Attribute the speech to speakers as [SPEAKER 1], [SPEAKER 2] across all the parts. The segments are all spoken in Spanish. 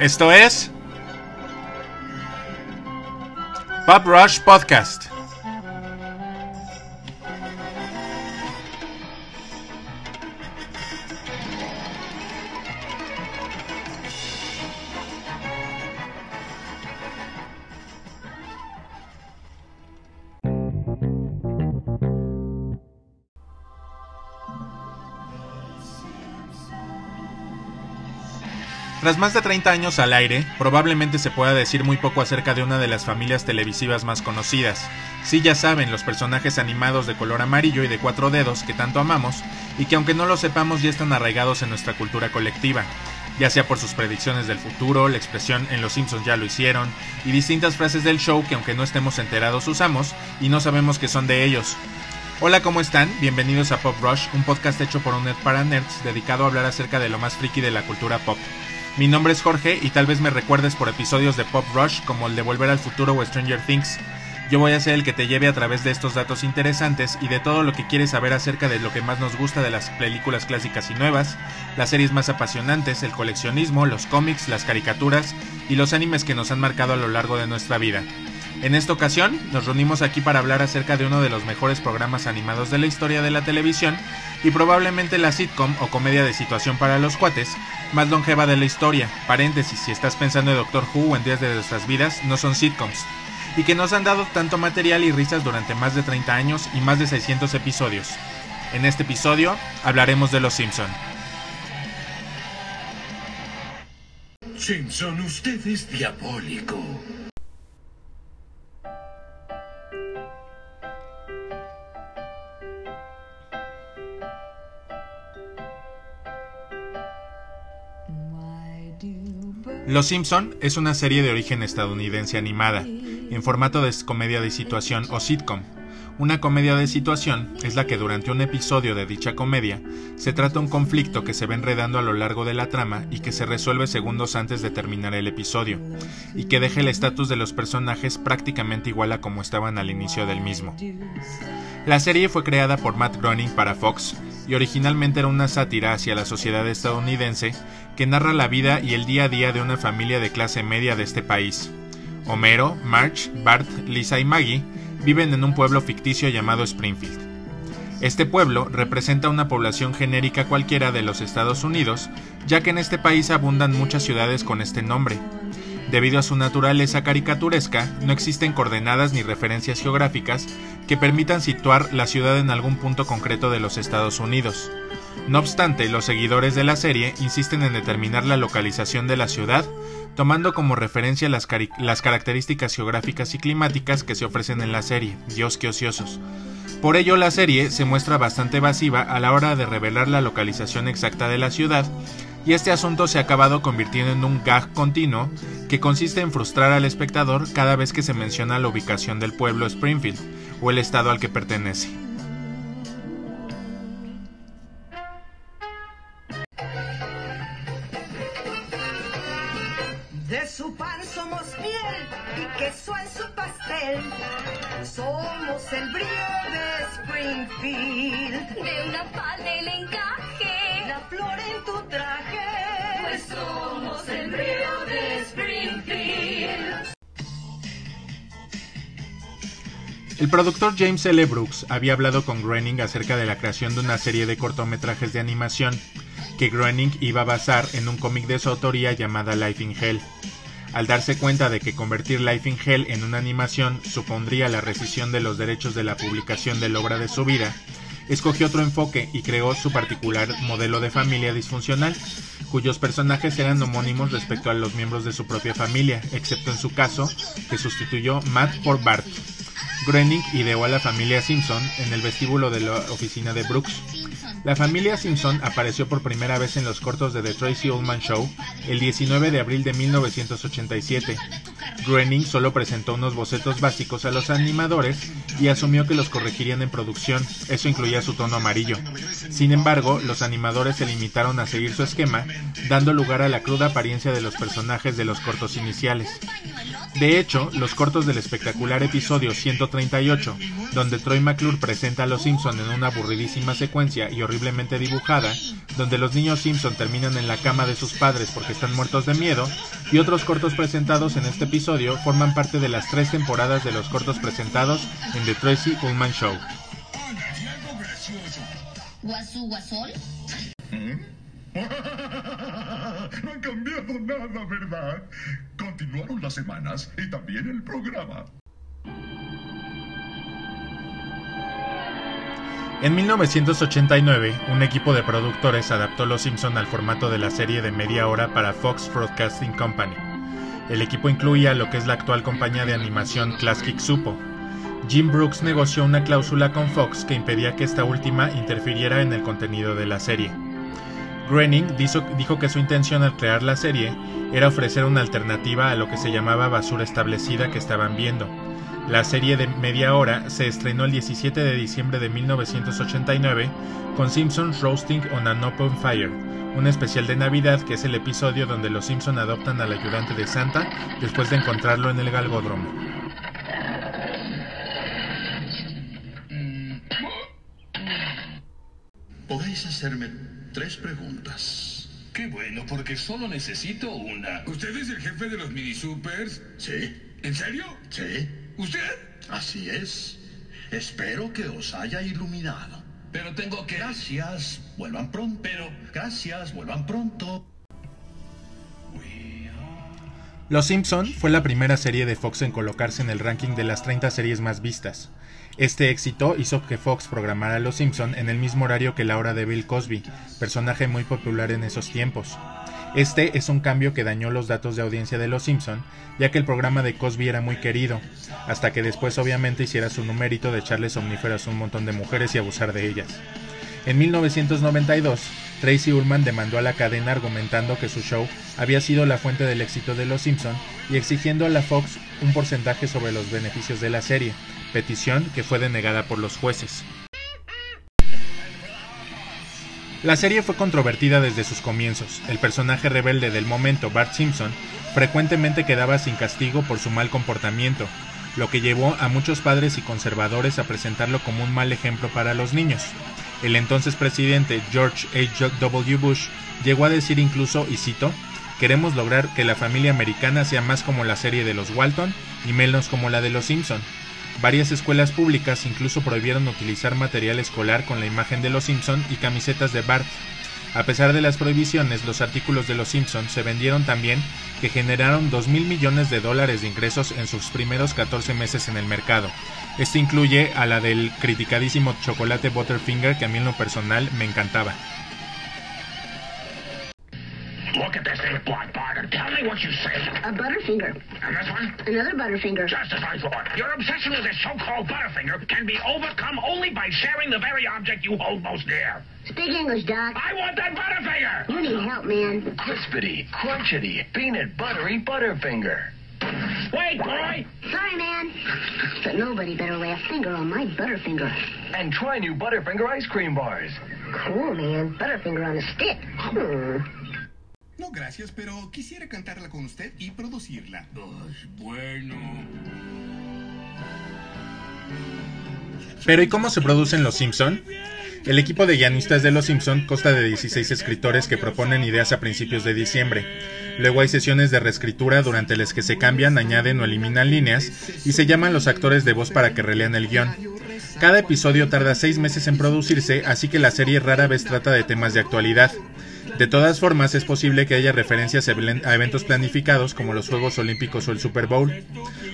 [SPEAKER 1] Esto es Pop Rush Podcast. Tras más de 30 años al aire, probablemente se pueda decir muy poco acerca de una de las familias televisivas más conocidas. Sí ya saben, los personajes animados de color amarillo y de cuatro dedos que tanto amamos, y que aunque no lo sepamos ya están arraigados en nuestra cultura colectiva, ya sea por sus predicciones del futuro, la expresión en Los Simpsons ya lo hicieron, y distintas frases del show que aunque no estemos enterados usamos, y no sabemos que son de ellos. Hola, ¿cómo están? Bienvenidos a Pop Rush, un podcast hecho por un net para nerds dedicado a hablar acerca de lo más friki de la cultura pop. Mi nombre es Jorge y tal vez me recuerdes por episodios de Pop Rush como el de Volver al Futuro o Stranger Things. Yo voy a ser el que te lleve a través de estos datos interesantes y de todo lo que quieres saber acerca de lo que más nos gusta de las películas clásicas y nuevas, las series más apasionantes, el coleccionismo, los cómics, las caricaturas y los animes que nos han marcado a lo largo de nuestra vida. En esta ocasión nos reunimos aquí para hablar acerca de uno de los mejores programas animados de la historia de la televisión y probablemente la sitcom o comedia de situación para los cuates más longeva de la historia. Paréntesis, si estás pensando en Doctor Who o en Días de nuestras vidas, no son sitcoms. Y que nos han dado tanto material y risas durante más de 30 años y más de 600 episodios. En este episodio hablaremos de Los Simpson.
[SPEAKER 2] Simpson, usted es diabólico.
[SPEAKER 1] Los Simpson es una serie de origen estadounidense animada, en formato de comedia de situación o sitcom. Una comedia de situación es la que durante un episodio de dicha comedia se trata un conflicto que se va enredando a lo largo de la trama y que se resuelve segundos antes de terminar el episodio, y que deja el estatus de los personajes prácticamente igual a como estaban al inicio del mismo. La serie fue creada por Matt Groening para Fox y originalmente era una sátira hacia la sociedad estadounidense que narra la vida y el día a día de una familia de clase media de este país. Homero, Marge, Bart, Lisa y Maggie viven en un pueblo ficticio llamado Springfield. Este pueblo representa una población genérica cualquiera de los Estados Unidos, ya que en este país abundan muchas ciudades con este nombre. Debido a su naturaleza caricaturesca, no existen coordenadas ni referencias geográficas que permitan situar la ciudad en algún punto concreto de los Estados Unidos. No obstante, los seguidores de la serie insisten en determinar la localización de la ciudad, tomando como referencia las, características geográficas y climáticas que se ofrecen en la serie. Dios que ociosos. Por ello, la serie se muestra bastante evasiva a la hora de revelar la localización exacta de la ciudad, y este asunto se ha acabado convirtiendo en un gag continuo que consiste en frustrar al espectador cada vez que se menciona la ubicación del pueblo Springfield o el estado al que pertenece.
[SPEAKER 3] El
[SPEAKER 1] productor James L. Brooks había hablado con Groening acerca de la creación de una serie de cortometrajes de animación que Groening iba a basar en un cómic de su autoría llamada Life in Hell. Al darse cuenta de que convertir Life in Hell en una animación supondría la rescisión de los derechos de la publicación de la obra de su vida, escogió otro enfoque y creó su particular modelo de familia disfuncional, cuyos personajes eran homónimos respecto a los miembros de su propia familia, excepto en su caso, que sustituyó Matt por Bart. Groening ideó a la familia Simpson en el vestíbulo de la oficina de Brooks. La familia Simpson apareció por primera vez en los cortos de The Tracy Ullman Show el 19 de abril de 1987. Groening solo presentó unos bocetos básicos a los animadores y asumió que los corregirían en producción, eso incluía su tono amarillo. Sin embargo, los animadores se limitaron a seguir su esquema, dando lugar a la cruda apariencia de los personajes de los cortos iniciales. De hecho, los cortos del espectacular episodio 138, donde Troy McClure presenta a los Simpson en una aburridísima secuencia y horriblemente dibujada, donde los niños Simpson terminan en la cama de sus padres porque están muertos de miedo, y otros cortos presentados en este episodio forman parte de las tres temporadas de los cortos presentados en The Tracy Ullman Show.
[SPEAKER 4] ¿Guasú Guasol?
[SPEAKER 2] No han cambiado nada, ¿verdad? Continuaron las semanas y también el programa.
[SPEAKER 1] En 1989, un equipo de productores adaptó Los Simpson al formato de la serie de media hora para Fox Broadcasting Company. El equipo incluía lo que es la actual compañía de animación Classic Supo. Jim Brooks negoció una cláusula con Fox que impedía que esta última interfiriera en el contenido de la serie. Groening dijo que su intención al crear la serie era ofrecer una alternativa a lo que se llamaba basura establecida que estaban viendo, la serie de media hora se estrenó el 17 de diciembre de 1989 con Simpsons Roasting on an Open Fire, un especial de Navidad que es el episodio donde los Simpsons adoptan al ayudante de Santa después de encontrarlo en el galgódromo.
[SPEAKER 2] Podéis hacerme tres preguntas.
[SPEAKER 5] Qué bueno, porque solo necesito una.
[SPEAKER 6] ¿Usted es el jefe de los mini supers?
[SPEAKER 2] ¿Sí?
[SPEAKER 6] ¿En serio?
[SPEAKER 2] ¿Sí?
[SPEAKER 6] ¿Usted?
[SPEAKER 2] Así es. Espero que os haya iluminado.
[SPEAKER 5] Pero tengo que...
[SPEAKER 2] Gracias. Vuelvan pronto.
[SPEAKER 5] Pero...
[SPEAKER 2] Gracias. Vuelvan pronto.
[SPEAKER 1] Los Simpson fue la primera serie de Fox en colocarse en el ranking de las 30 series más vistas. Este éxito hizo que Fox programara Los Simpson en el mismo horario que la hora de Bill Cosby, personaje muy popular en esos tiempos. Este es un cambio que dañó los datos de audiencia de Los Simpson, ya que el programa de Cosby era muy querido, hasta que después obviamente hiciera su numérito de echarle somníferas a un montón de mujeres y abusar de ellas. En 1992, Tracy Ullman demandó a la cadena argumentando que su show había sido la fuente del éxito de Los Simpson y exigiendo a la Fox un porcentaje sobre los beneficios de la serie, petición que fue denegada por los jueces. La serie fue controvertida desde sus comienzos. El personaje rebelde del momento, Bart Simpson, frecuentemente quedaba sin castigo por su mal comportamiento, lo que llevó a muchos padres y conservadores a presentarlo como un mal ejemplo para los niños. El entonces presidente George H. W. Bush llegó a decir incluso, y cito, queremos lograr que la familia americana sea más como la serie de los Walton y menos como la de los Simpson. Varias escuelas públicas incluso prohibieron utilizar material escolar con la imagen de los Simpson y camisetas de Bart. A pesar de las prohibiciones, los artículos de los Simpson se vendieron tan bien que generaron 2 mil millones de dólares de ingresos en sus primeros 14 meses en el mercado. Esto incluye a la del criticadísimo chocolate Butterfinger que a mí en lo personal me encantaba.
[SPEAKER 7] Look at this thing, Bart, Bart, and tell me what you say.
[SPEAKER 4] A Butterfinger.
[SPEAKER 7] And this one?
[SPEAKER 4] Another Butterfinger.
[SPEAKER 7] Just as I thought. Your obsession with this so-called Butterfinger can be overcome only by sharing the very object you hold most dear.
[SPEAKER 4] Speak English, Doc.
[SPEAKER 7] I want that Butterfinger!
[SPEAKER 4] You need help, man.
[SPEAKER 5] Crispity, crunchity, peanut buttery Butterfinger.
[SPEAKER 7] Wait, boy!
[SPEAKER 4] Sorry, man. But nobody better lay a finger on my Butterfinger.
[SPEAKER 5] And try new Butterfinger ice cream bars.
[SPEAKER 4] Cool, man. Butterfinger on a stick. Hmm.
[SPEAKER 6] No, gracias, pero quisiera cantarla con usted y producirla.
[SPEAKER 5] bueno.
[SPEAKER 1] Pero ¿y cómo se producen Los Simpson? El equipo de guionistas de Los Simpson consta de 16 escritores que proponen ideas a principios de diciembre. Luego hay sesiones de reescritura durante las que se cambian, añaden o eliminan líneas y se llaman los actores de voz para que relean el guion. Cada episodio tarda seis meses en producirse, así que la serie rara vez trata de temas de actualidad. De todas formas, es posible que haya referencias a eventos planificados como los Juegos Olímpicos o el Super Bowl.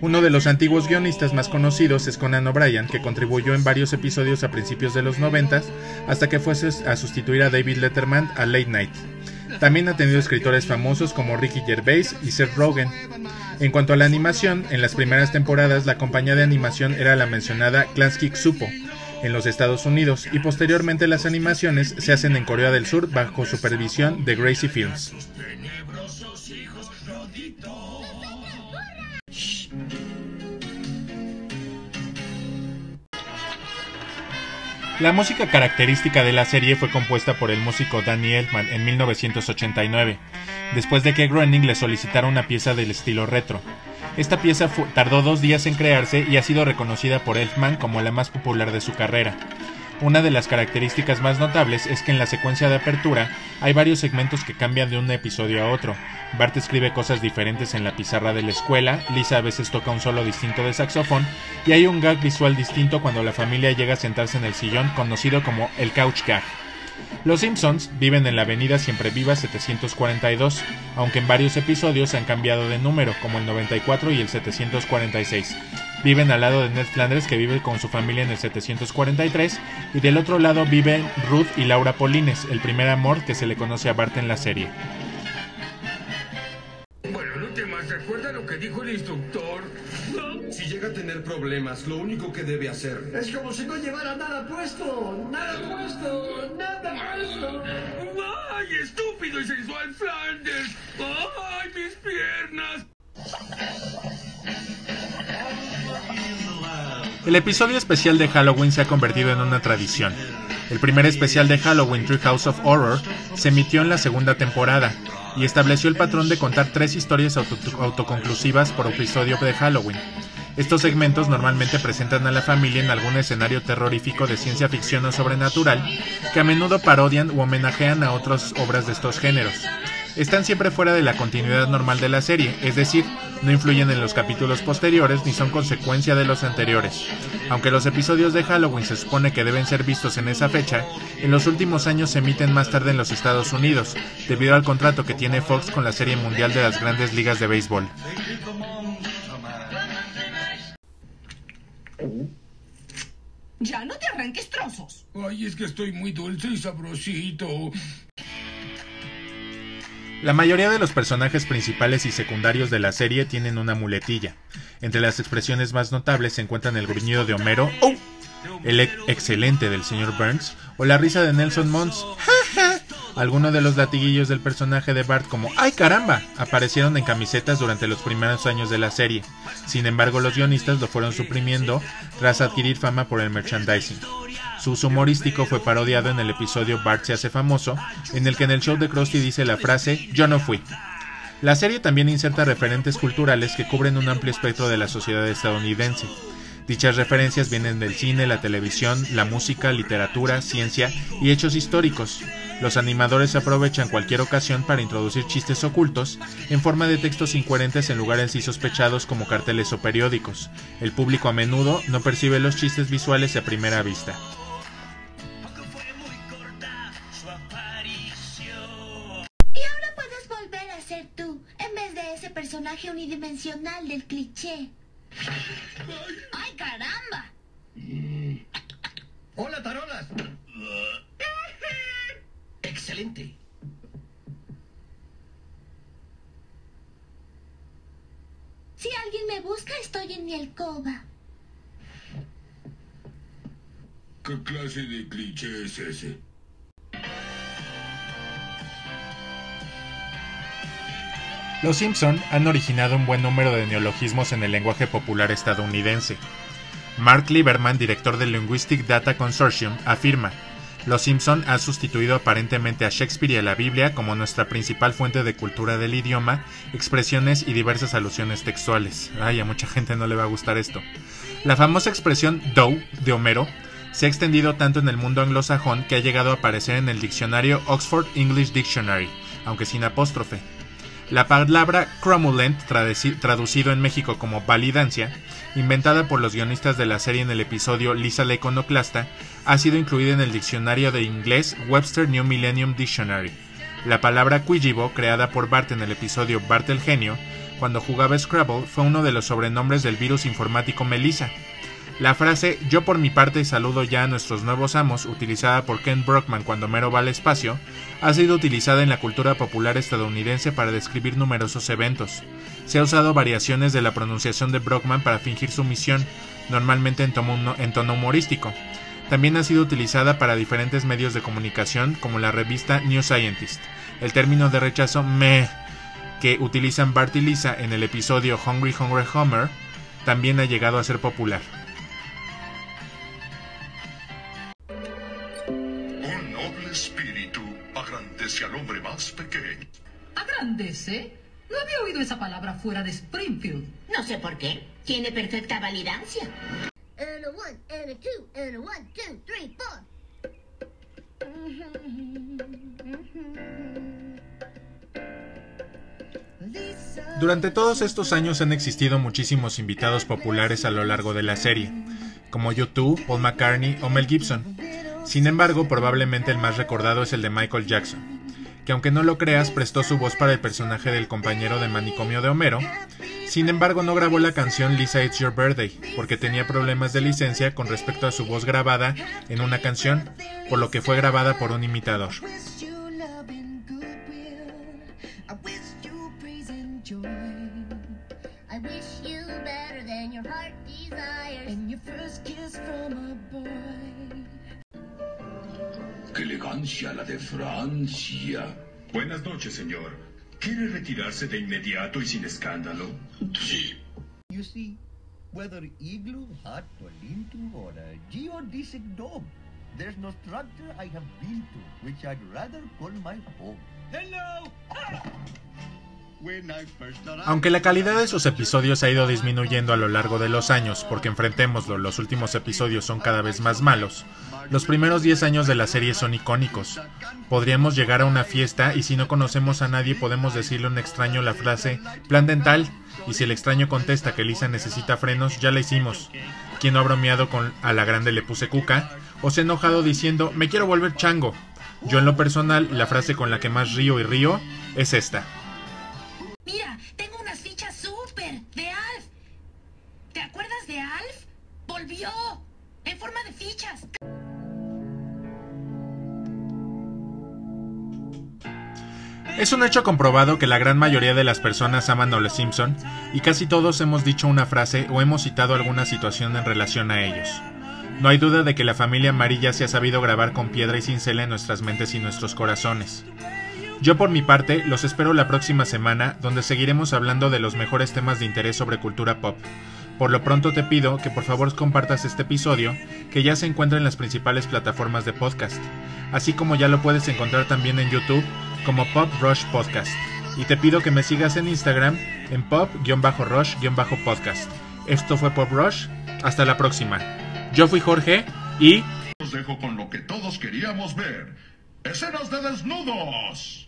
[SPEAKER 1] Uno de los antiguos guionistas más conocidos es Conan O'Brien, que contribuyó en varios episodios a principios de los 90 hasta que fuese a sustituir a David Letterman a Late Night. También ha tenido escritores famosos como Ricky Gervais y Seth Rogen. En cuanto a la animación, en las primeras temporadas la compañía de animación era la mencionada Klansky Supo, en los Estados Unidos y posteriormente las animaciones se hacen en Corea del Sur bajo supervisión de Gracie Films. La música característica de la serie fue compuesta por el músico Danny Elfman en 1989, después de que Groening le solicitara una pieza del estilo retro. Esta pieza tardó dos días en crearse y ha sido reconocida por Elfman como la más popular de su carrera. Una de las características más notables es que en la secuencia de apertura hay varios segmentos que cambian de un episodio a otro. Bart escribe cosas diferentes en la pizarra de la escuela, Lisa a veces toca un solo distinto de saxofón y hay un gag visual distinto cuando la familia llega a sentarse en el sillón conocido como el couch gag. Los Simpsons viven en la avenida Siempre Viva 742, aunque en varios episodios han cambiado de número, como el 94 y el 746. Viven al lado de Ned Flanders, que vive con su familia en el 743, y del otro lado viven Ruth y Laura Polines, el primer amor que se le conoce a Bart en la serie.
[SPEAKER 8] Problemas, lo único que debe hacer
[SPEAKER 9] Es como si no llevara nada puesto. Nada puesto. Nada puesto.
[SPEAKER 10] ¡Ay, estúpido y sensual Flanders! ¡Ay, mis piernas!
[SPEAKER 1] El episodio especial de Halloween se ha convertido en una tradición. El primer especial de Halloween, Tree House of Horror, se emitió en la segunda temporada y estableció el patrón de contar tres historias auto- autoconclusivas por episodio de Halloween. Estos segmentos normalmente presentan a la familia en algún escenario terrorífico de ciencia ficción o sobrenatural, que a menudo parodian u homenajean a otras obras de estos géneros. Están siempre fuera de la continuidad normal de la serie, es decir, no influyen en los capítulos posteriores ni son consecuencia de los anteriores. Aunque los episodios de Halloween se supone que deben ser vistos en esa fecha, en los últimos años se emiten más tarde en los Estados Unidos, debido al contrato que tiene Fox con la Serie Mundial de las Grandes Ligas de Béisbol.
[SPEAKER 3] Ya no te arranques trozos.
[SPEAKER 10] Ay, es que estoy muy dulce y sabrosito.
[SPEAKER 1] La mayoría de los personajes principales y secundarios de la serie tienen una muletilla. Entre las expresiones más notables se encuentran el gruñido de Homero, "Oh", el ex- excelente del señor Burns o la risa de Nelson Mons. Algunos de los latiguillos del personaje de Bart como ¡Ay caramba! aparecieron en camisetas durante los primeros años de la serie. Sin embargo, los guionistas lo fueron suprimiendo tras adquirir fama por el merchandising. Su uso humorístico fue parodiado en el episodio Bart se hace famoso, en el que en el show de Krusty dice la frase Yo no fui. La serie también inserta referentes culturales que cubren un amplio espectro de la sociedad estadounidense. Dichas referencias vienen del cine, la televisión, la música, literatura, ciencia y hechos históricos. Los animadores aprovechan cualquier ocasión para introducir chistes ocultos en forma de textos incoherentes en lugares insospechados como carteles o periódicos. El público a menudo no percibe los chistes visuales a primera vista.
[SPEAKER 11] Y personaje unidimensional del cliché. ¡Ay, caramba!
[SPEAKER 9] Hola, tarolas.
[SPEAKER 8] Excelente.
[SPEAKER 11] Si alguien me busca, estoy en mi alcoba.
[SPEAKER 10] ¿Qué clase de cliché es ese?
[SPEAKER 1] Los Simpson han originado un buen número de neologismos en el lenguaje popular estadounidense. Mark Lieberman, director del Linguistic Data Consortium, afirma, Los Simpson ha sustituido aparentemente a Shakespeare y a la Biblia como nuestra principal fuente de cultura del idioma, expresiones y diversas alusiones textuales. Ay, a mucha gente no le va a gustar esto. La famosa expresión dough de Homero se ha extendido tanto en el mundo anglosajón que ha llegado a aparecer en el diccionario Oxford English Dictionary, aunque sin apóstrofe. La palabra cromulent, traduci- traducido en México como validancia, inventada por los guionistas de la serie en el episodio Lisa la iconoclasta, ha sido incluida en el diccionario de inglés Webster New Millennium Dictionary. La palabra Quijibo, creada por Bart en el episodio Bart el genio, cuando jugaba Scrabble, fue uno de los sobrenombres del virus informático Melissa. La frase Yo por mi parte saludo ya a nuestros nuevos amos, utilizada por Ken Brockman cuando Mero va al espacio, ha sido utilizada en la cultura popular estadounidense para describir numerosos eventos. Se ha usado variaciones de la pronunciación de Brockman para fingir su misión, normalmente en tono, humorístico. También ha sido utilizada para diferentes medios de comunicación como la revista New Scientist. El término de rechazo me que utilizan Bart y Lisa en el episodio Hungry Hungry Homer también ha llegado a ser popular.
[SPEAKER 2] ¿Agrandece?
[SPEAKER 12] No había oído esa palabra fuera de Springfield.
[SPEAKER 13] No sé por qué. Tiene perfecta validancia. and a one, and a two, and a one, two, three, four.
[SPEAKER 1] Durante todos estos años han existido muchísimos invitados populares a lo largo de la serie, como YouTube, Paul McCartney o Mel Gibson. Sin embargo, probablemente el más recordado es el de Michael Jackson, que aunque no lo creas, prestó su voz para el personaje del compañero de manicomio de Homero. Sin embargo, no grabó la canción Lisa It's Your Birthday, porque tenía problemas de licencia con respecto a su voz grabada en una canción, por lo que fue grabada por un imitador.
[SPEAKER 2] ¡Qué elegancia la de Francia! Buenas noches, señor. ¿Quiere retirarse de inmediato y sin escándalo? Sí.
[SPEAKER 14] You see, whether igloo, hut, or lean-to, or a geodesic dome, there's no structure I have built to which I'd rather call my home. Hello! When I first arrived-
[SPEAKER 1] Aunque la calidad de sus episodios ha ido disminuyendo a lo largo de los años, porque enfrentémoslo, los últimos episodios son cada vez más malos, los primeros 10 años de la serie son icónicos. Podríamos llegar a una fiesta y si no conocemos a nadie podemos decirle a un extraño la frase plan dental y si el extraño contesta que Lisa necesita frenos, ya la hicimos. Quien no ha bromeado con a la grande le puse cuca o se ha enojado diciendo me quiero volver chango. Yo en lo personal, la frase con la que más río y río es esta.
[SPEAKER 11] Mira, tengo unas fichas súper de Alf. ¿Te acuerdas de Alf? Volvió en forma de fichas.
[SPEAKER 1] Es un hecho comprobado que la gran mayoría de las personas aman a los Simpson y casi todos hemos dicho una frase o hemos citado alguna situación en relación a ellos. No hay duda de que la familia amarilla se ha sabido grabar con piedra y cincel en nuestras mentes y nuestros corazones. Yo por mi parte los espero la próxima semana donde seguiremos hablando de los mejores temas de interés sobre cultura pop. Por lo pronto te pido que por favor compartas este episodio que ya se encuentra en las principales plataformas de podcast, así como ya lo puedes encontrar también en YouTube como Pop Rush Podcast. Y te pido que me sigas en Instagram en pop-rush-podcast. Esto fue Pop Rush, hasta la próxima. Yo fui Jorge y...
[SPEAKER 2] Os dejo con lo que todos queríamos ver. ¡Escenas de desnudos!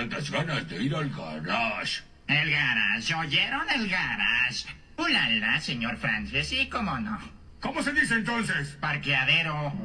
[SPEAKER 7] Tantas ganas de ir al garage?
[SPEAKER 15] El garage, ¿oyeron el garage? Ulala, señor Francis, sí, cómo no.
[SPEAKER 7] ¿Cómo se dice entonces?
[SPEAKER 15] Parqueadero.